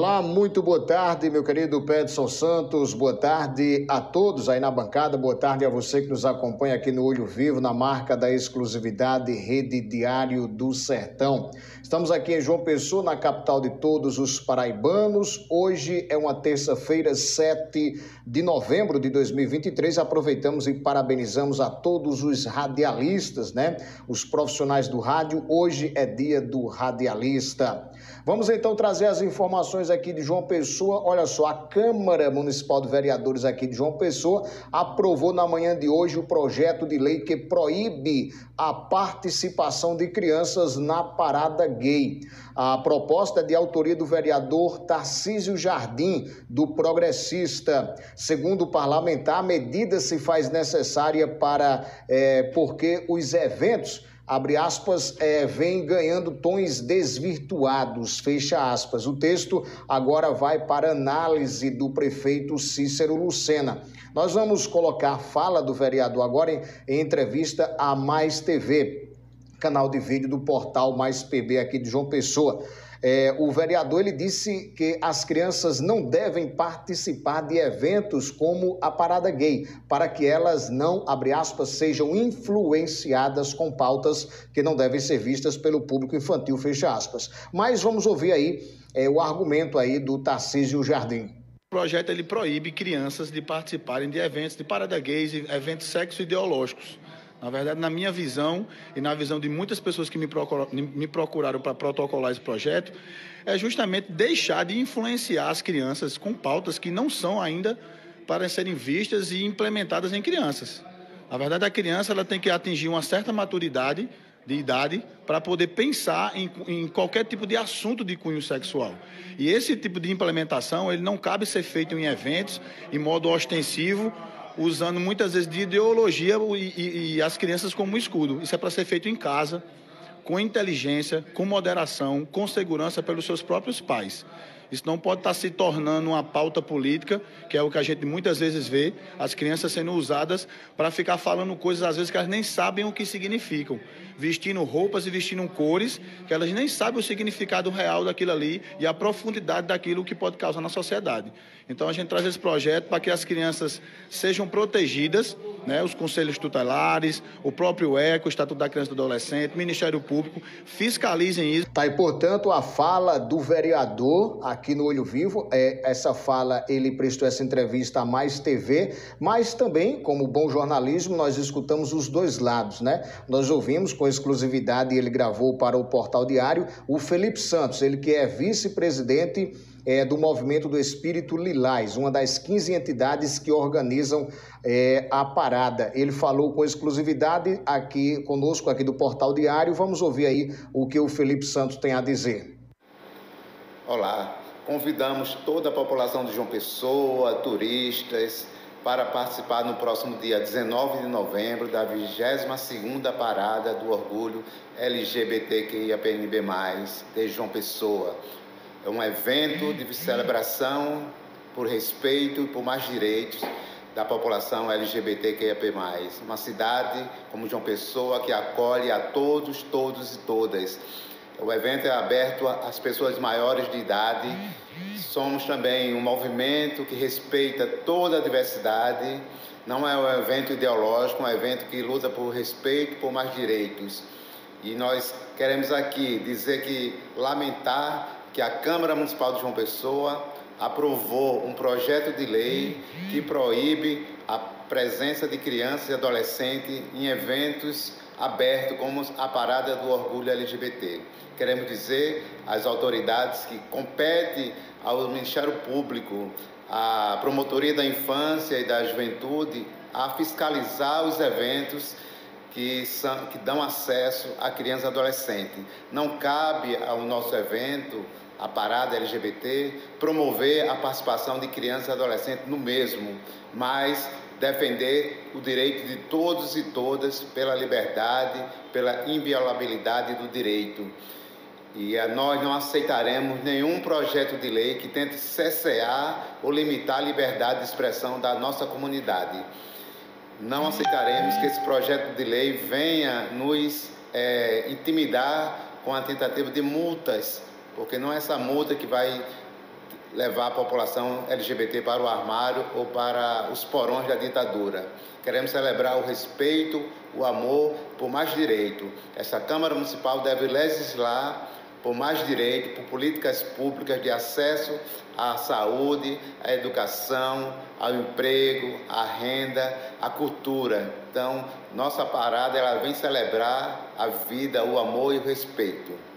Olá, muito boa tarde, meu querido Pedson Santos. Boa tarde a todos aí na bancada. Boa tarde a você que nos acompanha aqui no Olho Vivo, na marca da exclusividade Rede Diário do Sertão. Estamos aqui em João Pessoa, na capital de todos os paraibanos. Hoje é uma terça-feira, 7 de novembro de 2023. Aproveitamos e parabenizamos a todos os radialistas, né? Os profissionais do rádio. Hoje é dia do radialista. Vamos então trazer as informações aqui de João Pessoa. Olha só, a Câmara Municipal de Vereadores aqui de João Pessoa aprovou na manhã de hoje o projeto de lei que proíbe a participação de crianças na parada gay. A proposta é de autoria do vereador Tarcísio Jardim, do Progressista. Segundo o parlamentar, a medida se faz necessária para é, porque os eventos abre aspas, é, vem ganhando tons desvirtuados, fecha aspas. O texto agora vai para análise do prefeito Cícero Lucena. Nós vamos colocar fala do vereador agora em, em entrevista à Mais TV, canal de vídeo do portal Mais PB aqui de João Pessoa. É, o vereador ele disse que as crianças não devem participar de eventos como a Parada Gay, para que elas não, abre aspas, sejam influenciadas com pautas que não devem ser vistas pelo público infantil, fecha aspas. Mas vamos ouvir aí é, o argumento aí do Tarcísio Jardim. O projeto ele proíbe crianças de participarem de eventos de parada gays eventos sexo-ideológicos. Na verdade, na minha visão e na visão de muitas pessoas que me, me procuraram para protocolar esse projeto, é justamente deixar de influenciar as crianças com pautas que não são ainda para serem vistas e implementadas em crianças. Na verdade, a criança ela tem que atingir uma certa maturidade de idade para poder pensar em, em, qualquer tipo de assunto de cunho sexual. E esse tipo de implementação ele não cabe ser feito em eventos, em modo ostensivo usando muitas vezes de ideologia e, e, e as crianças como escudo. Isso é para ser feito em casa, com inteligência, com moderação, com segurança pelos seus próprios pais. Isso não pode estar se tornando uma pauta política, que é o que a gente muitas vezes vê, as crianças sendo usadas para ficar falando coisas às vezes que elas nem sabem o que significam, vestindo roupas e vestindo cores que elas nem sabem o significado real daquilo ali e a profundidade daquilo que pode causar na sociedade. Então a gente traz esse projeto para que as crianças sejam protegidas, né, os conselhos tutelares, o próprio ECO, o Estatuto da Criança e do Adolescente, Ministério Público, fiscalizem isso. Tá, e portanto a fala do vereador aqui no Olho Vivo. É, essa fala, ele prestou essa entrevista a Mais TV, mas também, como bom jornalismo, nós escutamos os dois lados, né? Nós ouvimos com exclusividade, ele gravou para o Portal Diário, o Felipe Santos, ele que é vice-presidente é, do Movimento do Espírito Lilás, uma das 15 entidades que organizam é, a parada. Ele falou com exclusividade aqui conosco, aqui do Portal Diário. Vamos ouvir aí o que o Felipe Santos tem a dizer. Olá, convidamos toda a população de João Pessoa, turistas, para participar no próximo dia 19 de novembro da 22ª Parada do Orgulho LGBTQIAPNB+, de João Pessoa. É um evento de celebração por respeito e por mais direitos da população LGBTQIAP+. Uma cidade como João Pessoa que acolhe a todos, todos e todas o evento é aberto às pessoas maiores de idade. Somos também um movimento que respeita toda a diversidade. Não é um evento ideológico, é um evento que luta por respeito, por mais direitos. E nós queremos aqui dizer que lamentar que a Câmara Municipal de João Pessoa aprovou um projeto de lei que proíbe a presença de crianças e adolescentes em eventos abertos como a Parada do Orgulho LGBT. Queremos dizer às autoridades que compete ao Ministério Público, à Promotoria da Infância e da Juventude, a fiscalizar os eventos que, são, que dão acesso a crianças e adolescentes. Não cabe ao nosso evento, a parada LGBT, promover a participação de crianças e adolescentes no mesmo, mas defender o direito de todos e todas pela liberdade, pela inviolabilidade do direito. E nós não aceitaremos nenhum projeto de lei que tente cessear ou limitar a liberdade de expressão da nossa comunidade. Não aceitaremos que esse projeto de lei venha nos é, intimidar com a tentativa de multas, porque não é essa multa que vai levar a população LGBT para o armário ou para os porões da ditadura. Queremos celebrar o respeito, o amor por mais direito. Essa Câmara Municipal deve legislar por mais direito, por políticas públicas de acesso à saúde, à educação, ao emprego, à renda, à cultura. Então, nossa parada ela vem celebrar a vida, o amor e o respeito.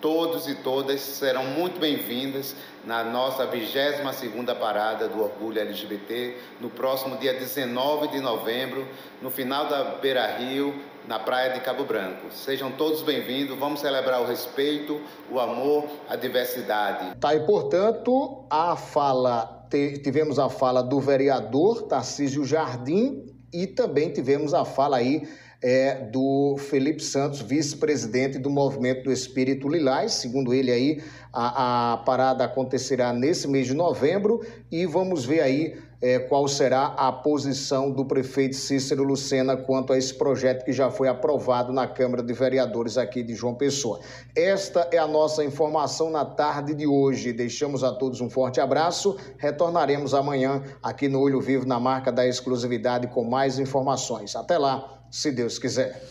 Todos e todas serão muito bem-vindas na nossa 22ª parada do Orgulho LGBT, no próximo dia 19 de novembro, no final da Beira Rio, na praia de Cabo Branco. Sejam todos bem-vindos, vamos celebrar o respeito, o amor, a diversidade. Tá, e portanto, a fala, tivemos a fala do vereador Tarcísio Jardim e também tivemos a fala aí é, do Felipe Santos, vice-presidente do Movimento do Espírito Lilás. Segundo ele aí, a, a, parada acontecerá nesse mês de novembro e vamos ver aí é, qual será a posição do prefeito Cícero Lucena quanto a esse projeto que já foi aprovado na Câmara de Vereadores aqui de João Pessoa. Esta é a nossa informação na tarde de hoje. Deixamos a todos um forte abraço. Retornaremos amanhã aqui no Olho Vivo na marca da exclusividade com mais informações. Até lá se Deus quiser.